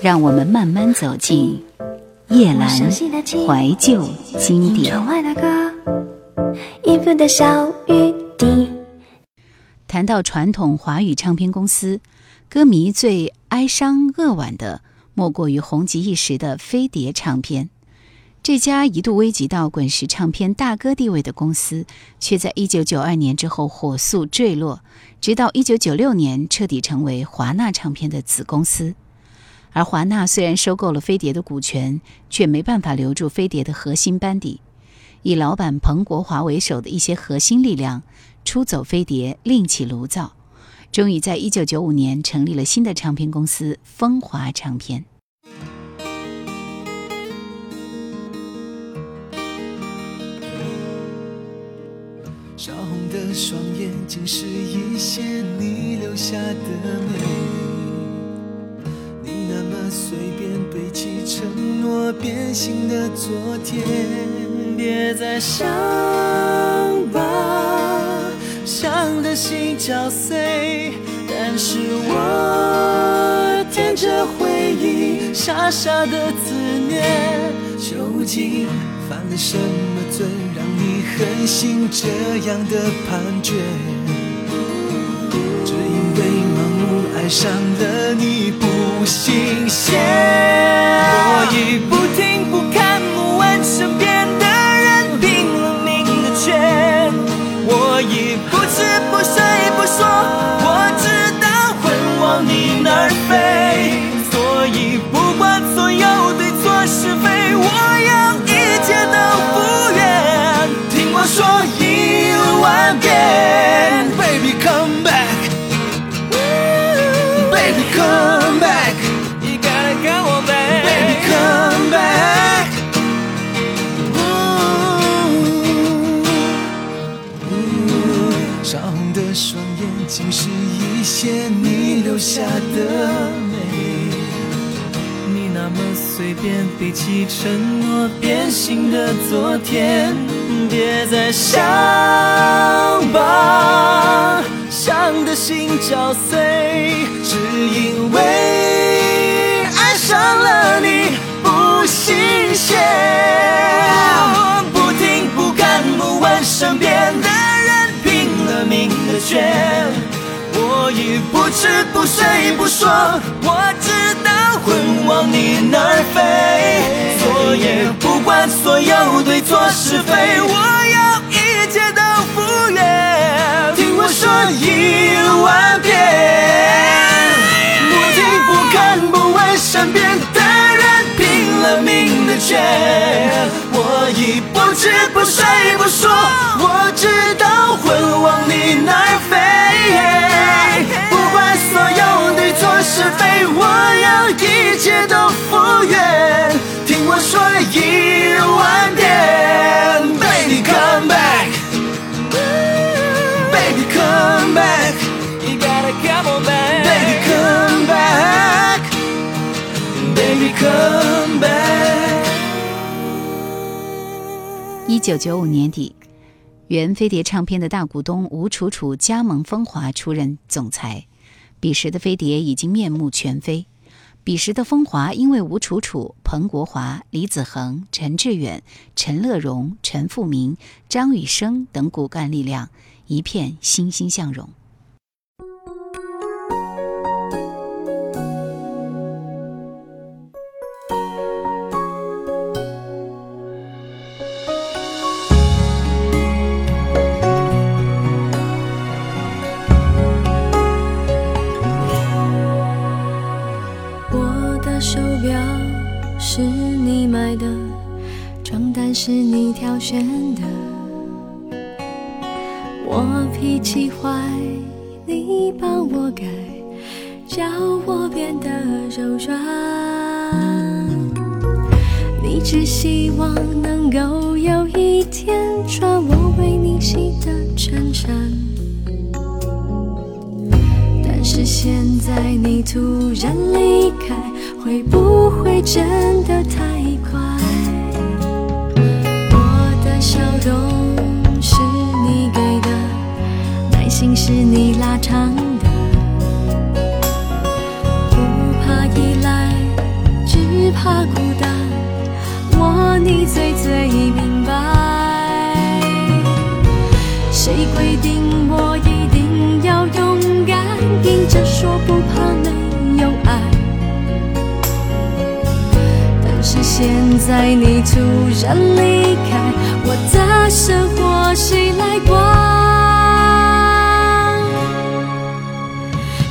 让我们慢慢走进叶阑怀旧经典。谈到传统华语唱片公司，歌迷最哀伤扼腕的，莫过于红极一时的飞碟唱片。这家一度危及到滚石唱片大哥地位的公司，却在一九九二年之后火速坠落，直到一九九六年彻底成为华纳唱片的子公司。而华纳虽然收购了飞碟的股权，却没办法留住飞碟的核心班底。以老板彭国华为首的一些核心力量出走飞碟，另起炉灶，终于在一九九五年成立了新的唱片公司风华唱片。烧红的双眼，竟是一些你留下的美。随便背弃承诺，变心的昨天，别再想吧，想的心绞碎。但是我舔着回忆，傻傻的自虐。究竟犯了什么罪，让你狠心这样的判决？只因为爱上了你。不。新鲜，我已不听不看不问身边的人拼了命的劝，我已不吃不睡不说，我知道会往你那儿飞，所以不管所有对错是非，我要一切都不愿，听我说下的美，你那么随便背弃承诺，变心的昨天，别再想吧，想的心绞碎，只因为已不睡不说，我知道会往你那儿飞，所以不管所有对错是非，我要一切都赴约。听我说一万遍，不听不看不问身边的人拼了命的劝，我已不吃不睡不说，come back。一九九五年底，原飞碟唱片的大股东吴楚楚加盟风华，出任总裁。彼时的飞碟已经面目全非，彼时的风华因为吴楚楚、彭国华、李子恒、陈志远、陈乐融、陈富明、张雨生等骨干力量，一片欣欣向荣。我脾气坏，你帮我改，叫我变得柔软。你只希望能够有一天穿我为你洗的衬衫，但是现在你突然离开，会不会真的太快？我的笑容心是你拉长的，不怕依赖，只怕孤单。我你最最明白，谁规定我一定要勇敢，硬着说不怕没有爱。但是现在你突然离开，我的生活谁来管？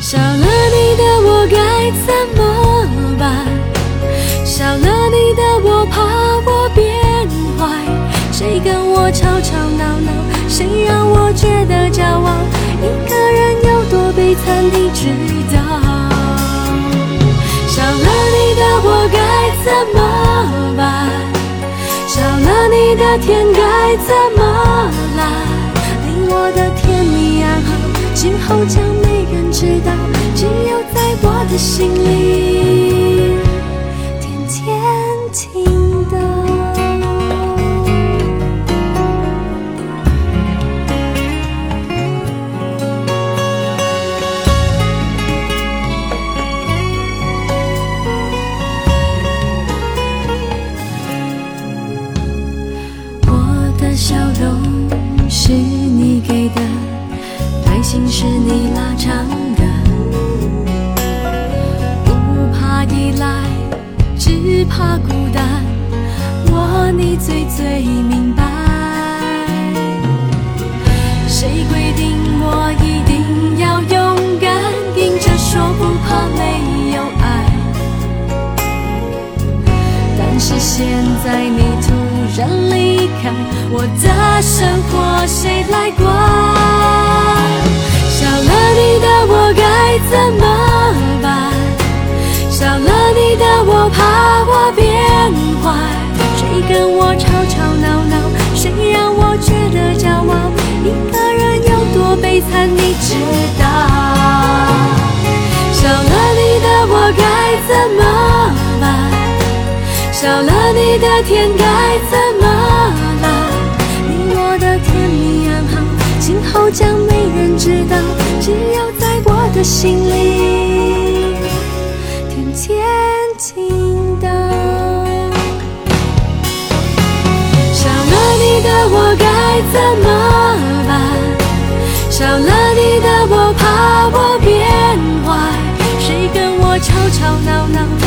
少了你的我该怎么办？少了你的我怕我变坏，谁跟我吵吵闹闹？谁让我觉得骄傲？一个人有多悲惨，你知道？少了你的我该怎么办？少了你的天该怎么来？令我的甜蜜暗号，今后将没人知道，只有在我的心里，天天听谁来管？少了你的我该怎么办？少了你的我怕我变坏，谁跟我吵吵闹闹？谁让我觉得骄傲？一个人有多悲惨，你知道？少了你的我该怎么办？少了你的天该怎么都将没人知道，只有在我的心里，天天听到。少了你的我该怎么办？少了你的我怕我变坏，谁跟我吵吵闹闹？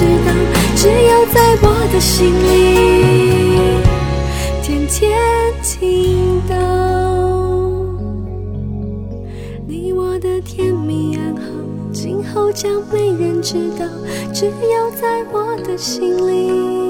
知道，只有在我的心里，天天听到。你我的甜蜜暗号，今后将没人知道，只有在我的心里，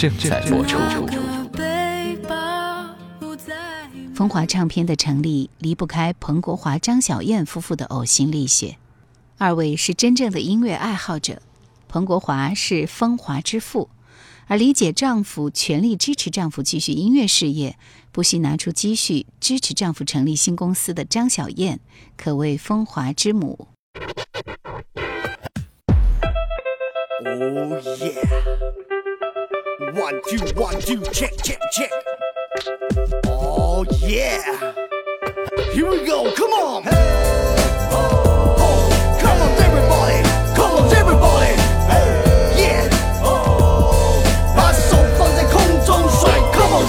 正在播出。风华唱片的成立离不开彭国华、张小燕夫妇的呕心沥血，二位是真正的音乐爱好者。彭国华是风华之父，而理解丈夫、全力支持丈夫继续音乐事业，不惜拿出积蓄支持丈夫成立新公司的张小燕，可谓风华之母。Oh yeah. One, two, one, two, check, check, check. Oh yeah. Here we go, come on. Oh, come on, everybody. Come on, everybody. Yeah. 把手放在空中甩，Come on,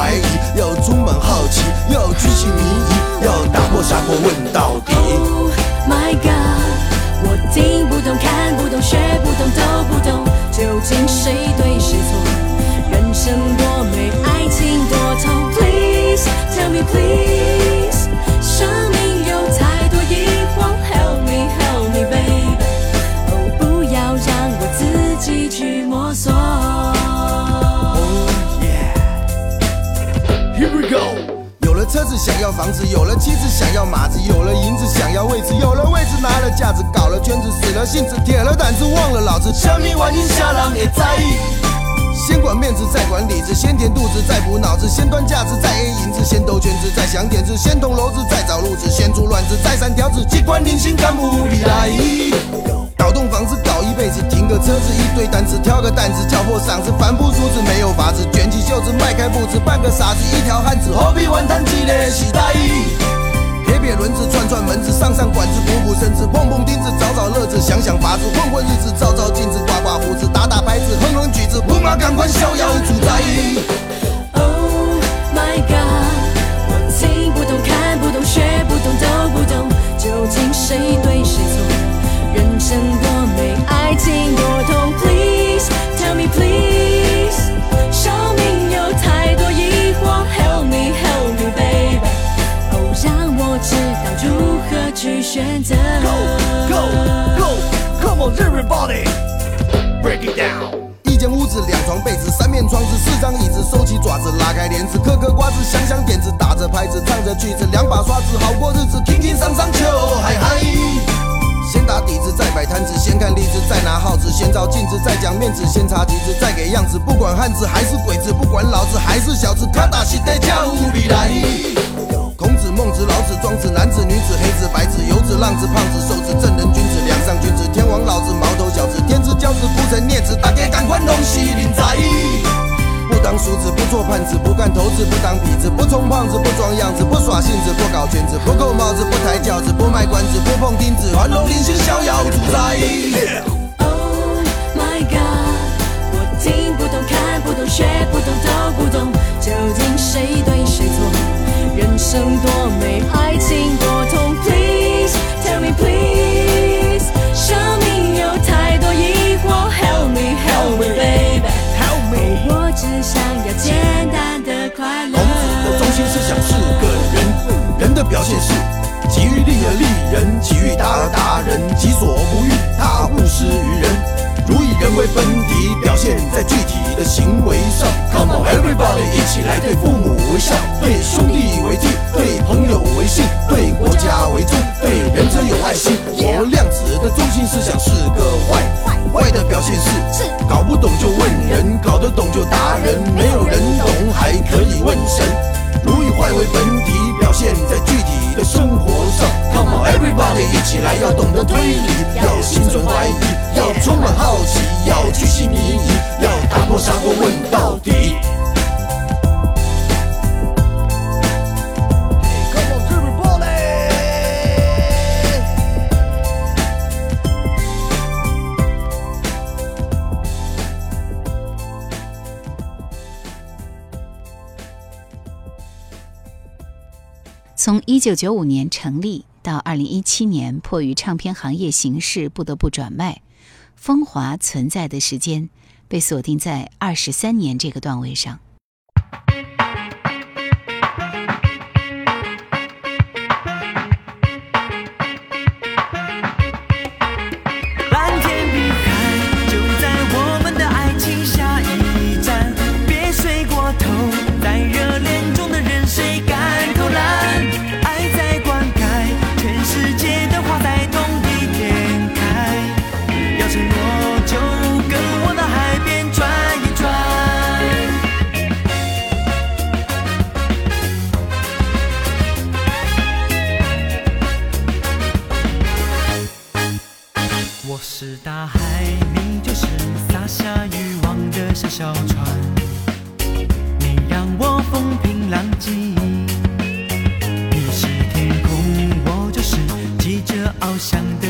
怀疑，要充满好奇，要举起迷疑，要打破砂锅问到底。Oh my god，我听不懂，看不懂，学不懂，都不懂，究竟谁对谁错？人生多美，爱情多痛。Please tell me please，We go。有了车子想要房子，有了妻子想要马子，有了银子想要位置，有了位置拿了架子，搞了圈子，死了性子，铁了胆子，忘了老子。生命环境下人会在意。先管面子，再管里子，先填肚子，再补脑子，先端架子，再 A 银子，先兜圈子，再想点子，先捅娄子，再找路子，先出乱子，再三条子，机关定心干部比来。搞栋房子搞一辈子，停个车子一堆单子，挑个担子叫破嗓子，反不梳子没有法子，卷起袖子迈开步子，半个傻子一条汉子，何必玩弹机嘞？时代。撇撇轮子，串串门子，上上管子，补补身子，碰碰钉子，找找乐子，想想法子，混混日子，照照镜子，刮刮胡子，打打拍子，哼哼曲子，不嘛赶快逍遥自在。Oh my god，我听不懂，看不懂，学不懂，都不懂，究竟谁对谁生多美，爱情多痛。Please tell me please，生命有太多疑惑，Help me help me baby，哦，让我知道如何去选择。Go go go come on everybody break it down。一间屋子，两床被子，三面窗子，四张椅子，收起爪子，拉开帘子，嗑嗑瓜子，想想点子，打着拍子，唱着曲子，两把刷子，好过日子，轻轻桑桑就嗨嗨。先打底子，再摆摊子，先看例子，再拿号子，先照镜子，再讲面子，先擦旗子，再给样子。不管汉子还是鬼子，不管老子还是小子，他打西得叫无比来。孔子、孟子、老子、庄子，男子、女子、黑子、白子，游子、浪子、胖子、瘦子，正人君子、梁上君子，天王老子、毛头小子，天之骄子，孤臣孽子，大家赶快拢是人才。不当叔子，不做叛子，不干头子，不当痞子，不充胖子，不装样子，不耍性子，不搞圈子，不扣帽子，不抬轿子，不卖关子，不碰钉子，环龙临心逍遥自在。Oh my god，我听不懂，看不懂，学不懂，都不懂，究竟谁对谁错？人生多美，爱情多痛。Please tell me please，中心思想是个人，人的表现是己欲立而立人，己欲达而达人，己所不欲，他勿施于人。如以人为本体，表现在具体的行为上。Come on everybody，一起来对父母为孝，对兄弟为敬，对朋友为信，对国家为重，对人则有爱心。我量子的中心思想是个坏，坏的表现是搞不懂就问人，搞得懂就达人，没有人懂还可以问神。如以坏为本体，表现在具体的生活上。Come on everybody，一起来，要懂得推理，要心存怀疑，要充满好奇，要居心迷疑，要打破砂锅问到底。从一九九五年成立到二零一七年，迫于唱片行业形势不得不转卖，风华存在的时间被锁定在二十三年这个段位上。想的。